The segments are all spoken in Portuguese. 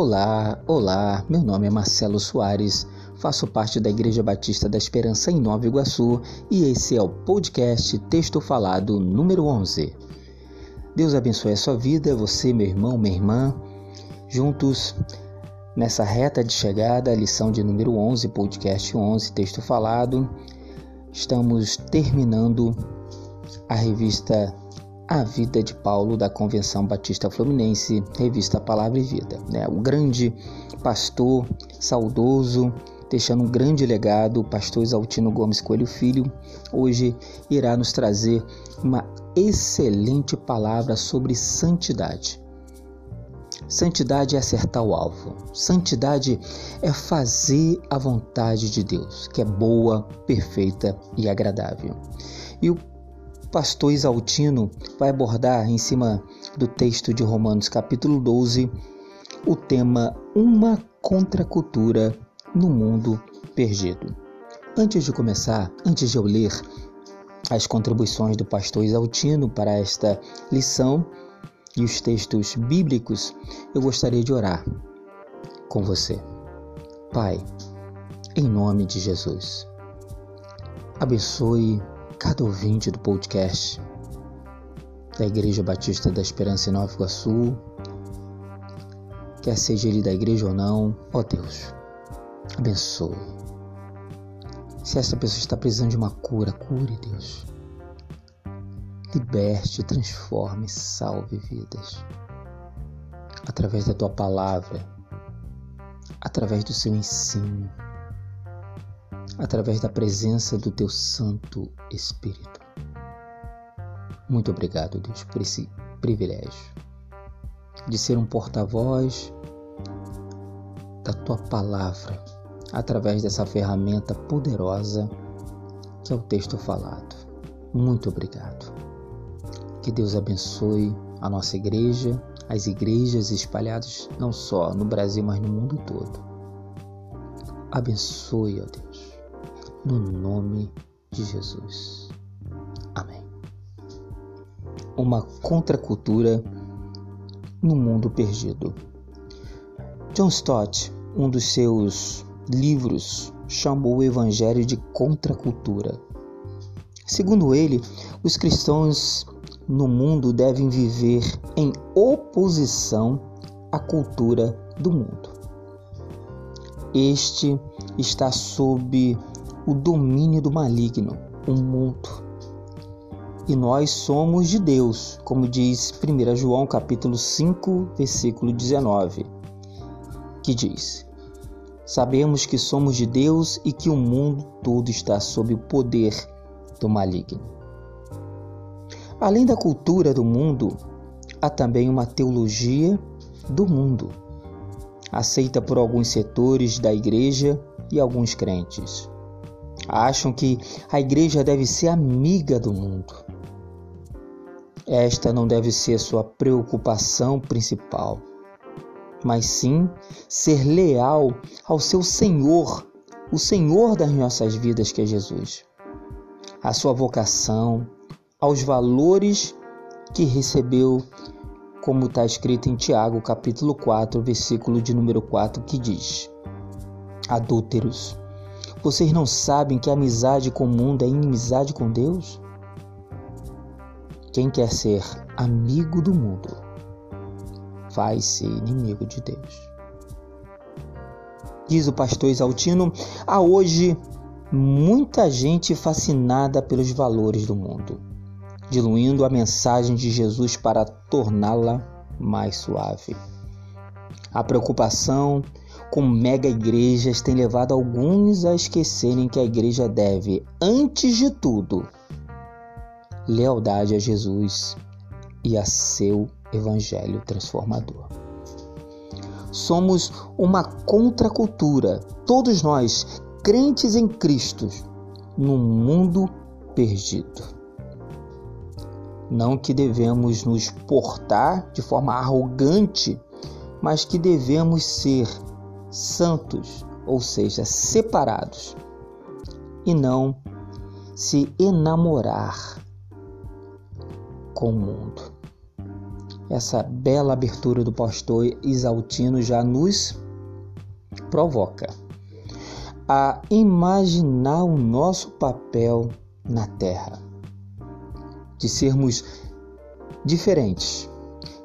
Olá, olá, meu nome é Marcelo Soares, faço parte da Igreja Batista da Esperança em Nova Iguaçu e esse é o podcast Texto Falado número 11. Deus abençoe a sua vida, você, meu irmão, minha irmã, juntos nessa reta de chegada, lição de número 11, podcast 11, Texto Falado. Estamos terminando a revista a vida de Paulo da Convenção Batista Fluminense, revista Palavra e Vida. Né? O grande pastor saudoso, deixando um grande legado, o pastor Exaltino Gomes Coelho Filho, hoje irá nos trazer uma excelente palavra sobre santidade. Santidade é acertar o alvo. Santidade é fazer a vontade de Deus, que é boa, perfeita e agradável. E o pastor Isaltino vai abordar em cima do texto de Romanos capítulo 12 o tema Uma contracultura no mundo perdido. Antes de começar, antes de eu ler as contribuições do pastor Isaltino para esta lição e os textos bíblicos, eu gostaria de orar com você. Pai, em nome de Jesus, abençoe cada ouvinte do podcast da Igreja Batista da Esperança em Nova Iguaçu, quer seja ele da igreja ou não, ó Deus, abençoe. Se essa pessoa está precisando de uma cura, cure, Deus. Liberte, transforme, salve vidas. Através da tua palavra, através do seu ensino através da presença do teu Santo Espírito. Muito obrigado, Deus, por esse privilégio de ser um porta-voz da tua palavra através dessa ferramenta poderosa que é o texto falado. Muito obrigado. Que Deus abençoe a nossa igreja, as igrejas espalhadas não só no Brasil, mas no mundo todo. Abençoe, ó Deus no nome de Jesus. Amém. Uma contracultura no mundo perdido. John Stott, um dos seus livros, chamou o evangelho de contracultura. Segundo ele, os cristãos no mundo devem viver em oposição à cultura do mundo. Este está sob o domínio do maligno, o mundo. E nós somos de Deus, como diz 1 João capítulo 5, versículo 19, que diz: Sabemos que somos de Deus e que o mundo todo está sob o poder do maligno. Além da cultura do mundo, há também uma teologia do mundo, aceita por alguns setores da igreja e alguns crentes acham que a igreja deve ser amiga do mundo. Esta não deve ser sua preocupação principal, mas sim ser leal ao seu Senhor, o Senhor das nossas vidas, que é Jesus. A sua vocação, aos valores que recebeu, como está escrito em Tiago, capítulo 4, versículo de número 4, que diz: Adúlteros, vocês não sabem que amizade com o mundo é inimizade com Deus? Quem quer ser amigo do mundo vai ser inimigo de Deus. Diz o pastor Exaltino: há hoje muita gente fascinada pelos valores do mundo, diluindo a mensagem de Jesus para torná-la mais suave. A preocupação com mega igrejas tem levado alguns a esquecerem que a igreja deve, antes de tudo, lealdade a Jesus e a seu evangelho transformador. Somos uma contracultura, todos nós, crentes em Cristo, num mundo perdido. Não que devemos nos portar de forma arrogante, mas que devemos ser santos, ou seja, separados, e não se enamorar com o mundo. essa bela abertura do pastor Isaltino já nos provoca a imaginar o nosso papel na Terra, de sermos diferentes,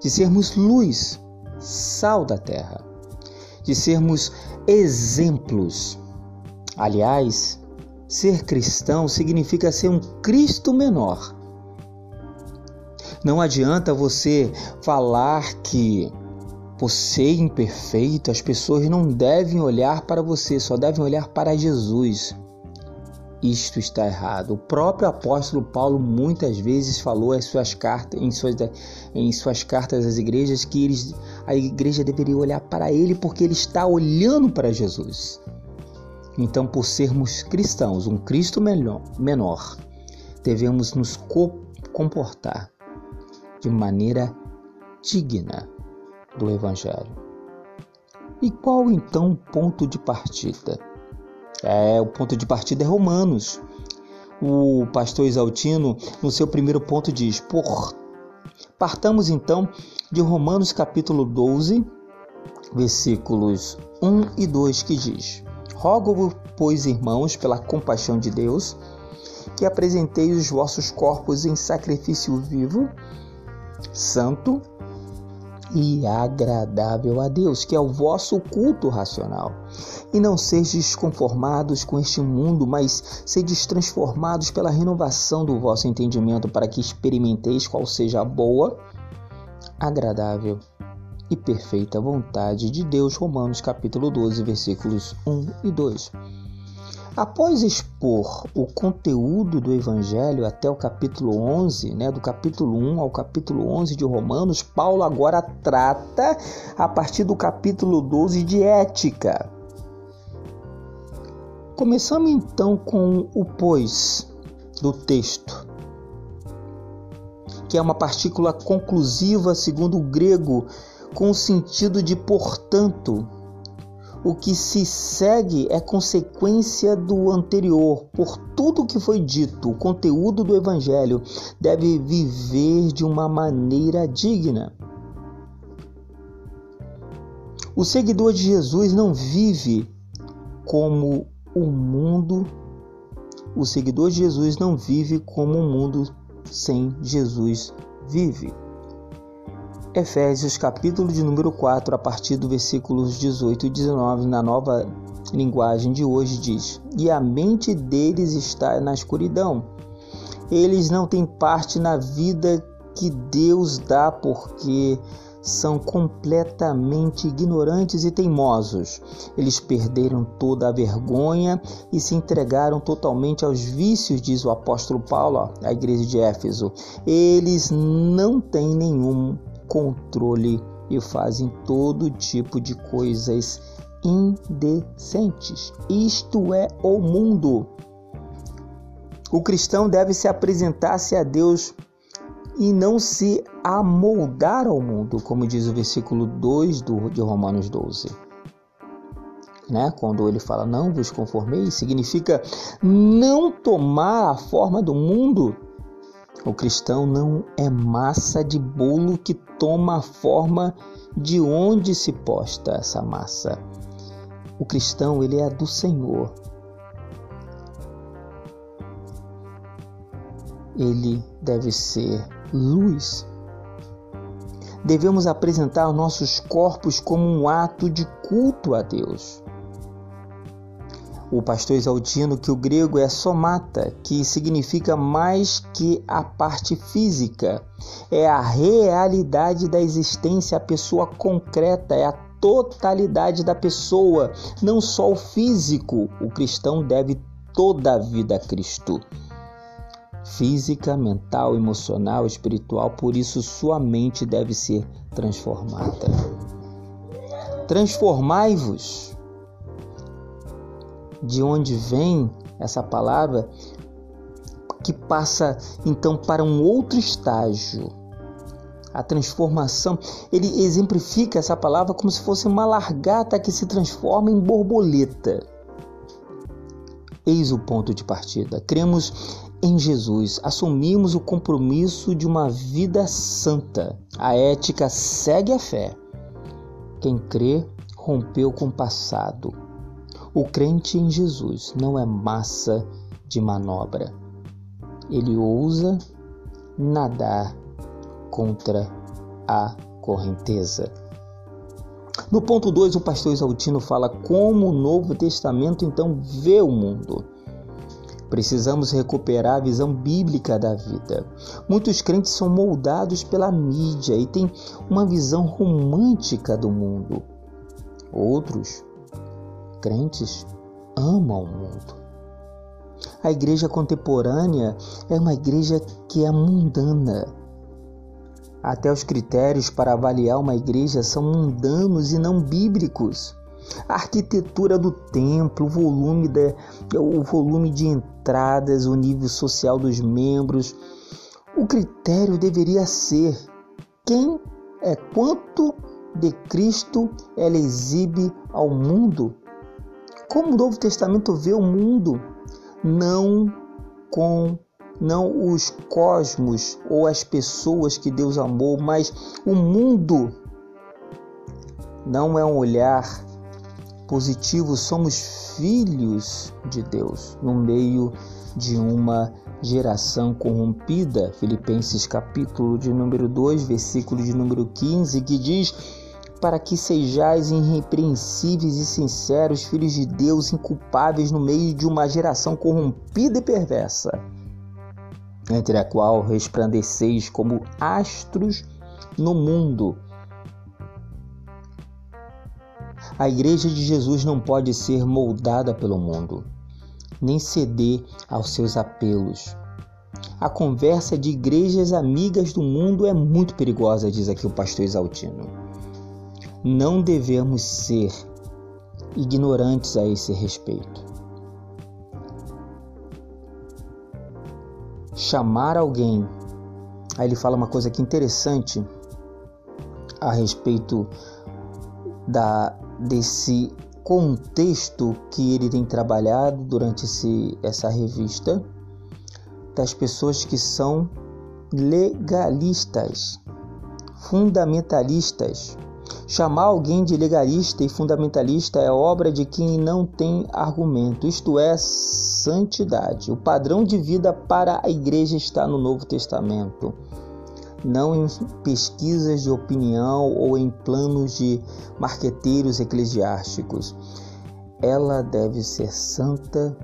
de sermos luz, sal da Terra, de sermos exemplos. Aliás, ser cristão significa ser um Cristo menor. Não adianta você falar que você é imperfeito, as pessoas não devem olhar para você, só devem olhar para Jesus. Isto está errado. O próprio apóstolo Paulo muitas vezes falou em suas cartas, em suas, em suas cartas às igrejas que eles, a igreja deveria olhar para ele porque ele está olhando para Jesus. Então, por sermos cristãos, um Cristo menor, devemos nos comportar de maneira digna do Evangelho. E qual então o ponto de partida? É, o ponto de partida é Romanos. O pastor Exaltino, no seu primeiro ponto, diz: Por partamos então de Romanos capítulo 12, versículos 1 e 2, que diz: Rogo-vos, pois, irmãos, pela compaixão de Deus, que apresenteis os vossos corpos em sacrifício vivo, santo e agradável a Deus, que é o vosso culto racional. E não sejais conformados com este mundo, mas sedes transformados pela renovação do vosso entendimento, para que experimenteis qual seja a boa, agradável e perfeita vontade de Deus. Romanos capítulo 12, versículos 1 e 2. Após expor o conteúdo do Evangelho até o capítulo 11, né, do capítulo 1 ao capítulo 11 de Romanos, Paulo agora trata, a partir do capítulo 12, de ética. Começamos então com o pois do texto, que é uma partícula conclusiva, segundo o grego, com o sentido de portanto o que se segue é consequência do anterior. Por tudo que foi dito, o conteúdo do Evangelho deve viver de uma maneira digna. O seguidor de Jesus não vive como o mundo. O seguidor de Jesus não vive como o mundo sem Jesus vive. Efésios capítulo de número 4, a partir do versículos 18 e 19, na nova linguagem de hoje, diz: E a mente deles está na escuridão. Eles não têm parte na vida que Deus dá, porque são completamente ignorantes e teimosos. Eles perderam toda a vergonha e se entregaram totalmente aos vícios, diz o apóstolo Paulo à igreja de Éfeso. Eles não têm nenhum controle e fazem todo tipo de coisas indecentes. Isto é o mundo. O cristão deve se apresentar-se a Deus e não se amoldar ao mundo, como diz o versículo 2 do, de Romanos 12. Né? Quando ele fala não vos conformeis, significa não tomar a forma do mundo, o cristão não é massa de bolo que toma a forma de onde se posta essa massa. O cristão, ele é do Senhor. Ele deve ser luz. Devemos apresentar nossos corpos como um ato de culto a Deus o pastor Exaltino que o grego é somata, que significa mais que a parte física. É a realidade da existência, a pessoa concreta, é a totalidade da pessoa, não só o físico. O cristão deve toda a vida a Cristo. Física, mental, emocional, espiritual, por isso sua mente deve ser transformada. Transformai-vos de onde vem essa palavra, que passa então para um outro estágio. A transformação, ele exemplifica essa palavra como se fosse uma largata que se transforma em borboleta. Eis o ponto de partida. Cremos em Jesus, assumimos o compromisso de uma vida santa. A ética segue a fé. Quem crê rompeu com o passado. O crente em Jesus não é massa de manobra. Ele ousa nadar contra a correnteza. No ponto 2, o pastor Exaltino fala como o Novo Testamento então vê o mundo. Precisamos recuperar a visão bíblica da vida. Muitos crentes são moldados pela mídia e têm uma visão romântica do mundo. Outros crentes amam o mundo. A igreja contemporânea é uma igreja que é mundana. Até os critérios para avaliar uma igreja são mundanos e não bíblicos. A arquitetura do templo, o volume de, o volume de entradas, o nível social dos membros. O critério deveria ser quem é quanto de Cristo ela exibe ao mundo. Como o Novo Testamento vê o mundo, não com não os cosmos ou as pessoas que Deus amou, mas o mundo. Não é um olhar positivo, somos filhos de Deus no meio de uma geração corrompida. Filipenses capítulo de número 2, versículo de número 15, que diz: "Para que sejais irrepreensíveis e sinceros, filhos de Deus, inculpáveis no meio de uma geração corrompida e perversa, entre a qual resplandeceis como astros no mundo." A Igreja de Jesus não pode ser moldada pelo mundo, nem ceder aos seus apelos. A conversa de igrejas amigas do mundo é muito perigosa, diz aqui o pastor Exaltino. Não devemos ser ignorantes a esse respeito. Chamar alguém, aí ele fala uma coisa aqui interessante a respeito da desse contexto que ele tem trabalhado durante esse, essa revista, das pessoas que são legalistas, fundamentalistas. Chamar alguém de legalista e fundamentalista é obra de quem não tem argumento, isto é, santidade. O padrão de vida para a igreja está no Novo Testamento não em pesquisas de opinião ou em planos de marqueteiros eclesiásticos. Ela deve ser santa,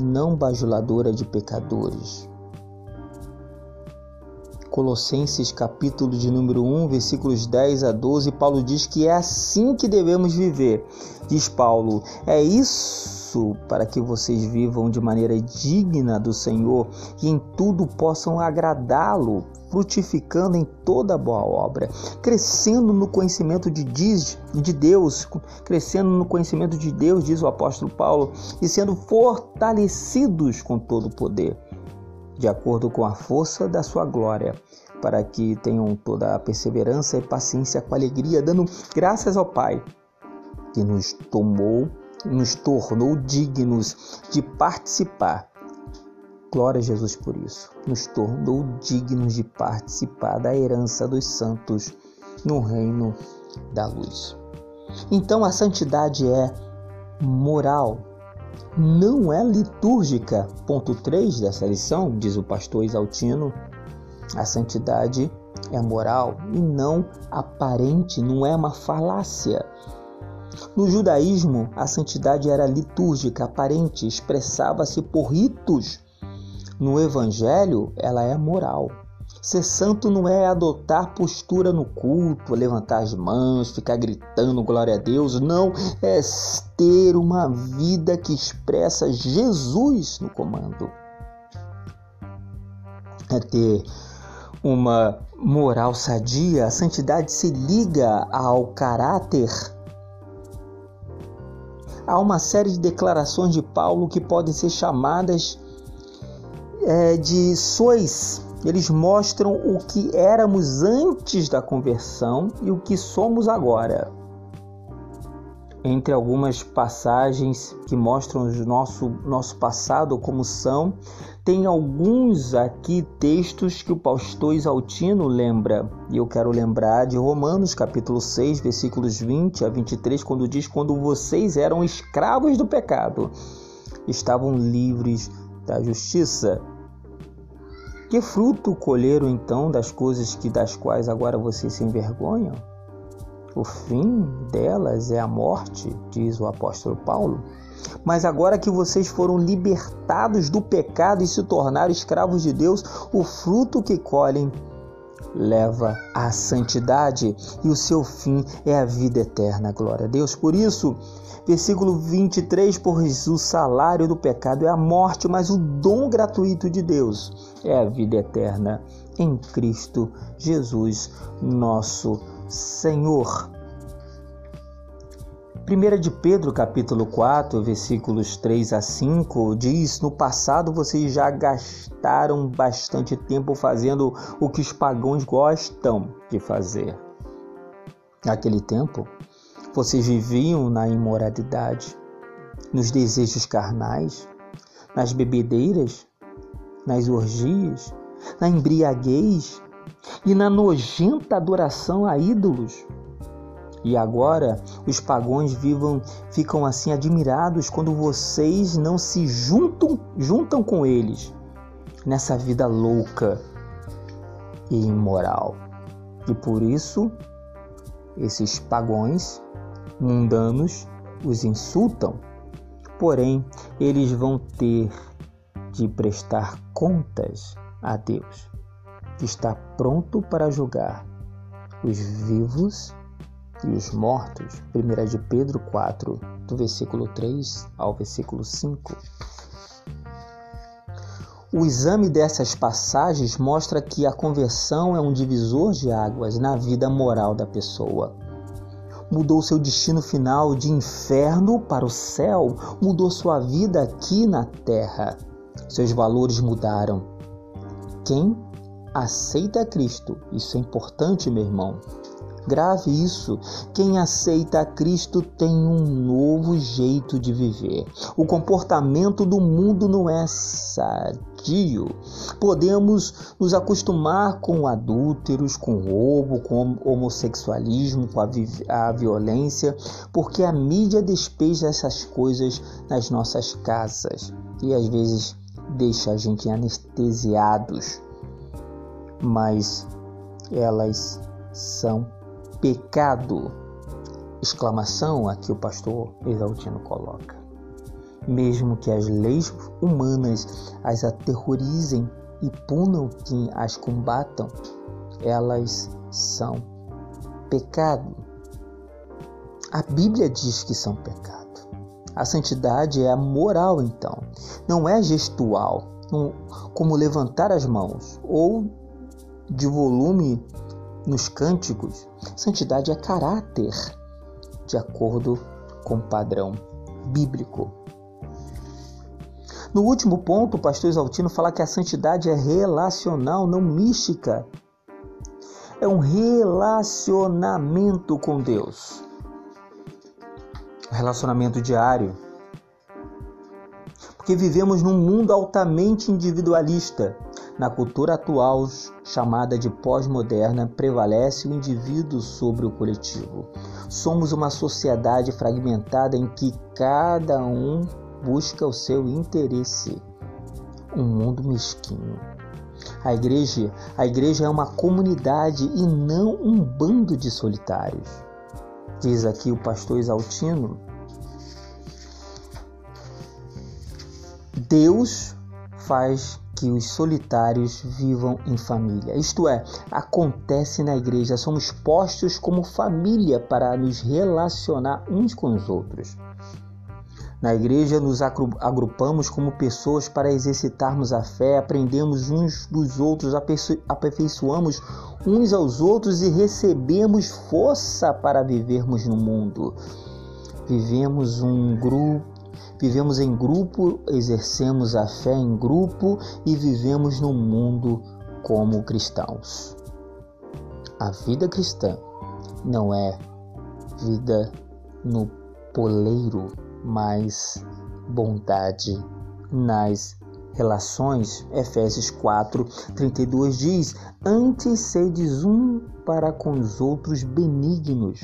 não bajuladora de pecadores. Colossenses capítulo de número 1, versículos 10 a 12, Paulo diz que é assim que devemos viver. Diz Paulo: "É isso para que vocês vivam de maneira digna do Senhor e em tudo possam agradá-lo, frutificando em toda boa obra, crescendo no conhecimento de, de Deus, crescendo no conhecimento de Deus, diz o apóstolo Paulo, e sendo fortalecidos com todo o poder, de acordo com a força da sua glória, para que tenham toda a perseverança e paciência com alegria, dando graças ao Pai, que nos tomou, nos tornou dignos de participar Glória a Jesus por isso. Nos tornou dignos de participar da herança dos santos no reino da luz. Então a santidade é moral, não é litúrgica. Ponto 3 dessa lição, diz o pastor Isaltino. A santidade é moral e não aparente, não é uma falácia. No judaísmo, a santidade era litúrgica, aparente, expressava-se por ritos no Evangelho, ela é moral. Ser santo não é adotar postura no culto, levantar as mãos, ficar gritando glória a Deus. Não, é ter uma vida que expressa Jesus no comando. É ter uma moral sadia. A santidade se liga ao caráter. Há uma série de declarações de Paulo que podem ser chamadas é, de sois. Eles mostram o que éramos antes da conversão e o que somos agora. entre algumas passagens que mostram o nosso, nosso passado como são, tem alguns aqui textos que o pastor Isaltino lembra, e eu quero lembrar de Romanos capítulo 6, versículos 20 a 23, quando diz: Quando vocês eram escravos do pecado, estavam livres da justiça. Que fruto colheram então das coisas que das quais agora vocês se envergonham? O fim delas é a morte, diz o apóstolo Paulo. Mas agora que vocês foram libertados do pecado e se tornaram escravos de Deus, o fruto que colhem leva à santidade e o seu fim é a vida eterna. Glória a Deus. Por isso, versículo 23, pois o salário do pecado é a morte, mas o dom gratuito de Deus é a vida eterna em Cristo Jesus, nosso Senhor. 1 de Pedro capítulo 4, versículos 3 a 5 diz: No passado vocês já gastaram bastante tempo fazendo o que os pagãos gostam de fazer. Naquele tempo, vocês viviam na imoralidade, nos desejos carnais, nas bebedeiras, nas orgias, na embriaguez e na nojenta adoração a ídolos. E agora os pagões vivam, ficam assim admirados quando vocês não se juntam, juntam com eles nessa vida louca e imoral. E por isso esses pagões mundanos os insultam. Porém, eles vão ter de prestar contas a Deus, que está pronto para julgar os vivos e os mortos, 1 de Pedro 4, do versículo 3 ao versículo 5. O exame dessas passagens mostra que a conversão é um divisor de águas na vida moral da pessoa. Mudou seu destino final de inferno para o céu, mudou sua vida aqui na terra. Seus valores mudaram. Quem aceita Cristo, isso é importante, meu irmão, Grave isso. Quem aceita a Cristo tem um novo jeito de viver. O comportamento do mundo não é sadio. Podemos nos acostumar com adúlteros, com roubo, com homossexualismo, com a, a violência, porque a mídia despeja essas coisas nas nossas casas e às vezes deixa a gente anestesiados. Mas elas são pecado. Exclamação a que o pastor Exaltino coloca. Mesmo que as leis humanas as aterrorizem e punam quem as combatam, elas são pecado. A Bíblia diz que são pecado. A santidade é moral, então, não é gestual, como levantar as mãos ou de volume nos cânticos, santidade é caráter, de acordo com o padrão bíblico. No último ponto, o pastor Exaltino fala que a santidade é relacional, não mística. É um relacionamento com Deus. Relacionamento diário. Porque vivemos num mundo altamente individualista na cultura atual, chamada de pós-moderna, prevalece o indivíduo sobre o coletivo. Somos uma sociedade fragmentada em que cada um busca o seu interesse. Um mundo mesquinho. A igreja, a igreja é uma comunidade e não um bando de solitários. Diz aqui o pastor Exaltino. Deus faz que os solitários vivam em família. Isto é, acontece na igreja, somos postos como família para nos relacionar uns com os outros. Na igreja, nos agrupamos como pessoas para exercitarmos a fé, aprendemos uns dos outros, aperfeiçoamos uns aos outros e recebemos força para vivermos no mundo. Vivemos um grupo Vivemos em grupo, exercemos a fé em grupo e vivemos no mundo como cristãos. A vida cristã não é vida no poleiro, mas bondade nas relações. Efésios 4, 32 diz: Antes sedes um para com os outros benignos,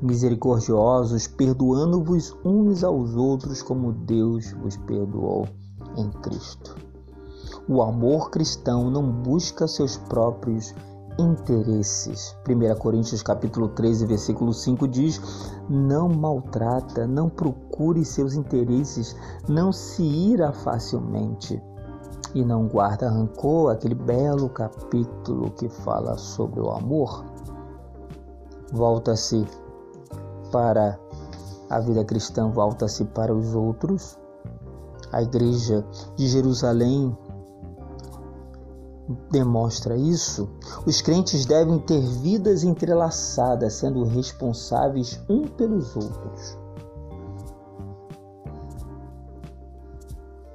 misericordiosos, perdoando-vos uns aos outros, como Deus vos perdoou em Cristo. O amor cristão não busca seus próprios interesses. 1 Coríntios capítulo 13, versículo 5 diz: Não maltrata, não procure seus interesses, não se ira facilmente e não guarda rancor, aquele belo capítulo que fala sobre o amor. Volta-se para a vida cristã, volta-se para os outros. A igreja de Jerusalém demonstra isso, os crentes devem ter vidas entrelaçadas, sendo responsáveis um pelos outros.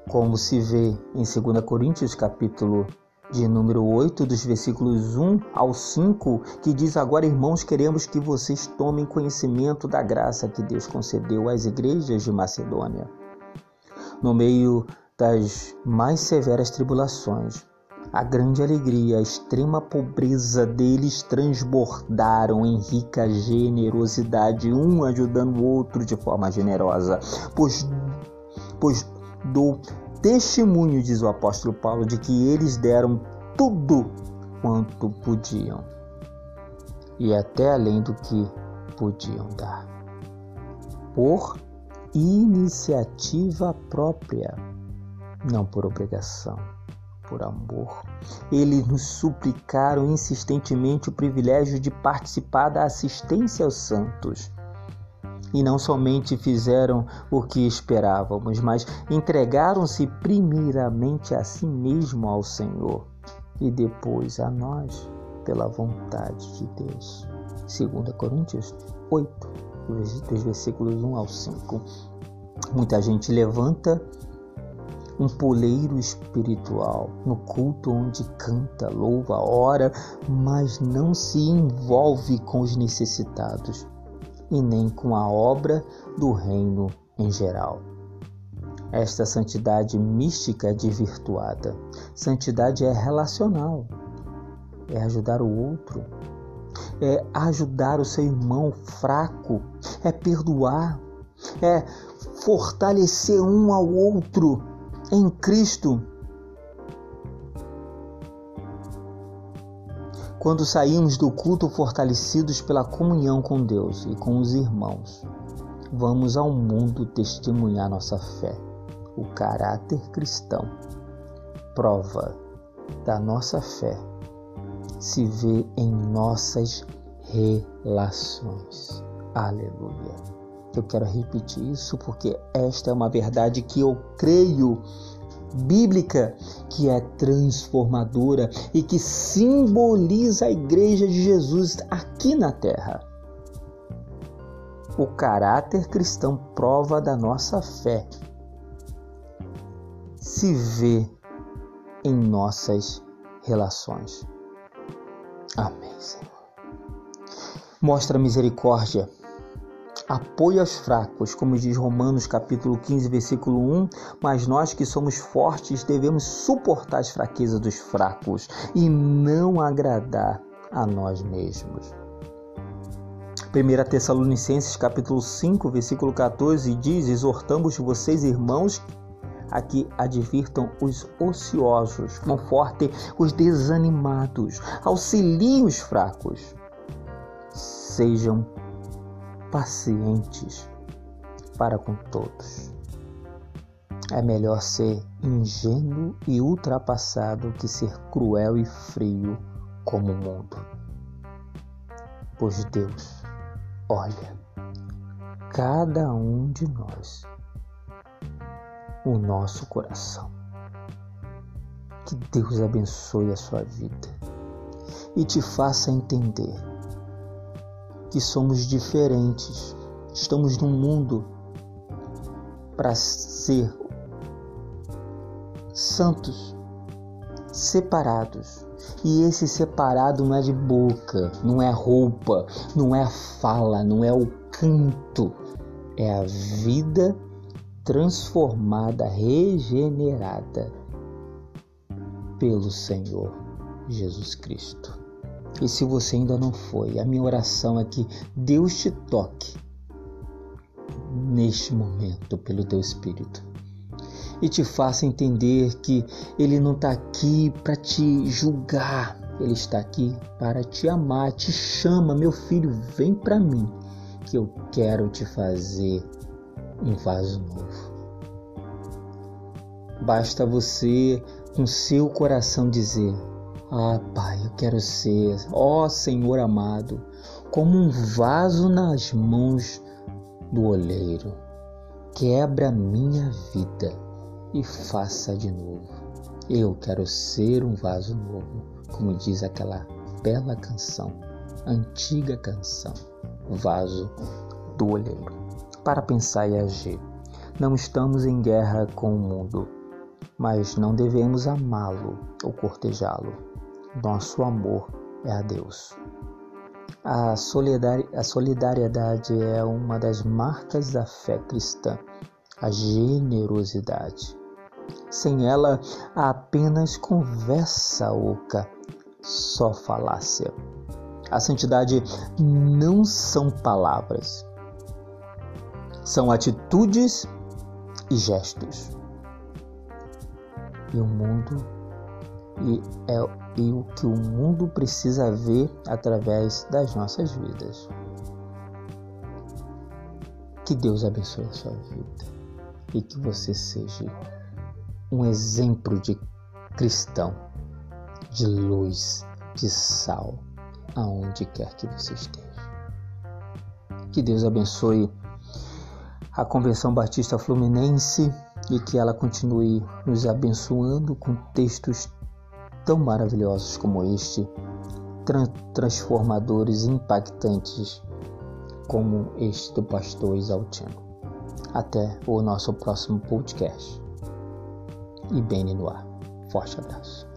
Como se vê em 2 Coríntios capítulo de número 8, dos versículos 1 ao 5, que diz: Agora, irmãos, queremos que vocês tomem conhecimento da graça que Deus concedeu às igrejas de Macedônia. No meio das mais severas tribulações, a grande alegria, a extrema pobreza deles transbordaram em rica generosidade, um ajudando o outro de forma generosa, pois, pois dou testemunho, diz o apóstolo Paulo, de que eles deram tudo quanto podiam e até além do que podiam dar, por iniciativa própria, não por obrigação por amor. Eles nos suplicaram insistentemente o privilégio de participar da assistência aos santos. E não somente fizeram o que esperávamos, mas entregaram-se primeiramente a si mesmo ao Senhor e depois a nós pela vontade de Deus. 2 Coríntios 8, dos versículos 1 ao 5. Muita gente levanta um poleiro espiritual no culto onde canta, louva, ora, mas não se envolve com os necessitados e nem com a obra do reino em geral. Esta santidade mística é desvirtuada. Santidade é relacional, é ajudar o outro, é ajudar o seu irmão fraco, é perdoar, é fortalecer um ao outro em Cristo. Quando saímos do culto fortalecidos pela comunhão com Deus e com os irmãos, vamos ao mundo testemunhar nossa fé. O caráter cristão, prova da nossa fé, se vê em nossas relações. Aleluia. Eu quero repetir isso porque esta é uma verdade que eu creio bíblica, que é transformadora e que simboliza a igreja de Jesus aqui na terra. O caráter cristão prova da nossa fé. Se vê em nossas relações. Amém, Senhor. Mostra misericórdia apoio aos fracos, como diz Romanos capítulo 15, versículo 1, mas nós que somos fortes devemos suportar as fraquezas dos fracos e não agradar a nós mesmos. 1 Tessalonicenses capítulo 5, versículo 14 diz: Exortamos vocês, irmãos, a que advirtam os ociosos, confortem os desanimados, auxiliem os fracos. Sejam pacientes para com todos. É melhor ser ingênuo e ultrapassado que ser cruel e frio como o mundo. Pois Deus olha cada um de nós, o nosso coração. Que Deus abençoe a sua vida e te faça entender que somos diferentes. Estamos num mundo para ser santos, separados. E esse separado não é de boca, não é roupa, não é fala, não é o canto, é a vida transformada, regenerada pelo Senhor Jesus Cristo. E se você ainda não foi, a minha oração é que Deus te toque neste momento pelo teu Espírito e te faça entender que Ele não está aqui para te julgar, Ele está aqui para te amar, te chama, meu filho, vem para mim, que eu quero te fazer um vaso novo. Basta você, com seu coração, dizer: Ah, Pai, eu quero ser, ó Senhor amado, como um vaso nas mãos do oleiro. Quebra minha vida e faça de novo. Eu quero ser um vaso novo, como diz aquela bela canção, antiga canção, Vaso do Olheiro. Para pensar e agir. Não estamos em guerra com o mundo, mas não devemos amá-lo ou cortejá-lo. Nosso amor é a Deus. A solidariedade é uma das marcas da fé cristã, a generosidade. Sem ela, há apenas conversa oca, só falácia. A santidade não são palavras, são atitudes e gestos. E o mundo e é e o que o mundo precisa ver através das nossas vidas. Que Deus abençoe a sua vida e que você seja um exemplo de cristão, de luz, de sal, aonde quer que você esteja. Que Deus abençoe a Convenção Batista Fluminense e que ela continue nos abençoando com textos tão maravilhosos como este, transformadores e impactantes como este do pastor Exaltino. Até o nosso próximo podcast e bem no ar. Forte abraço.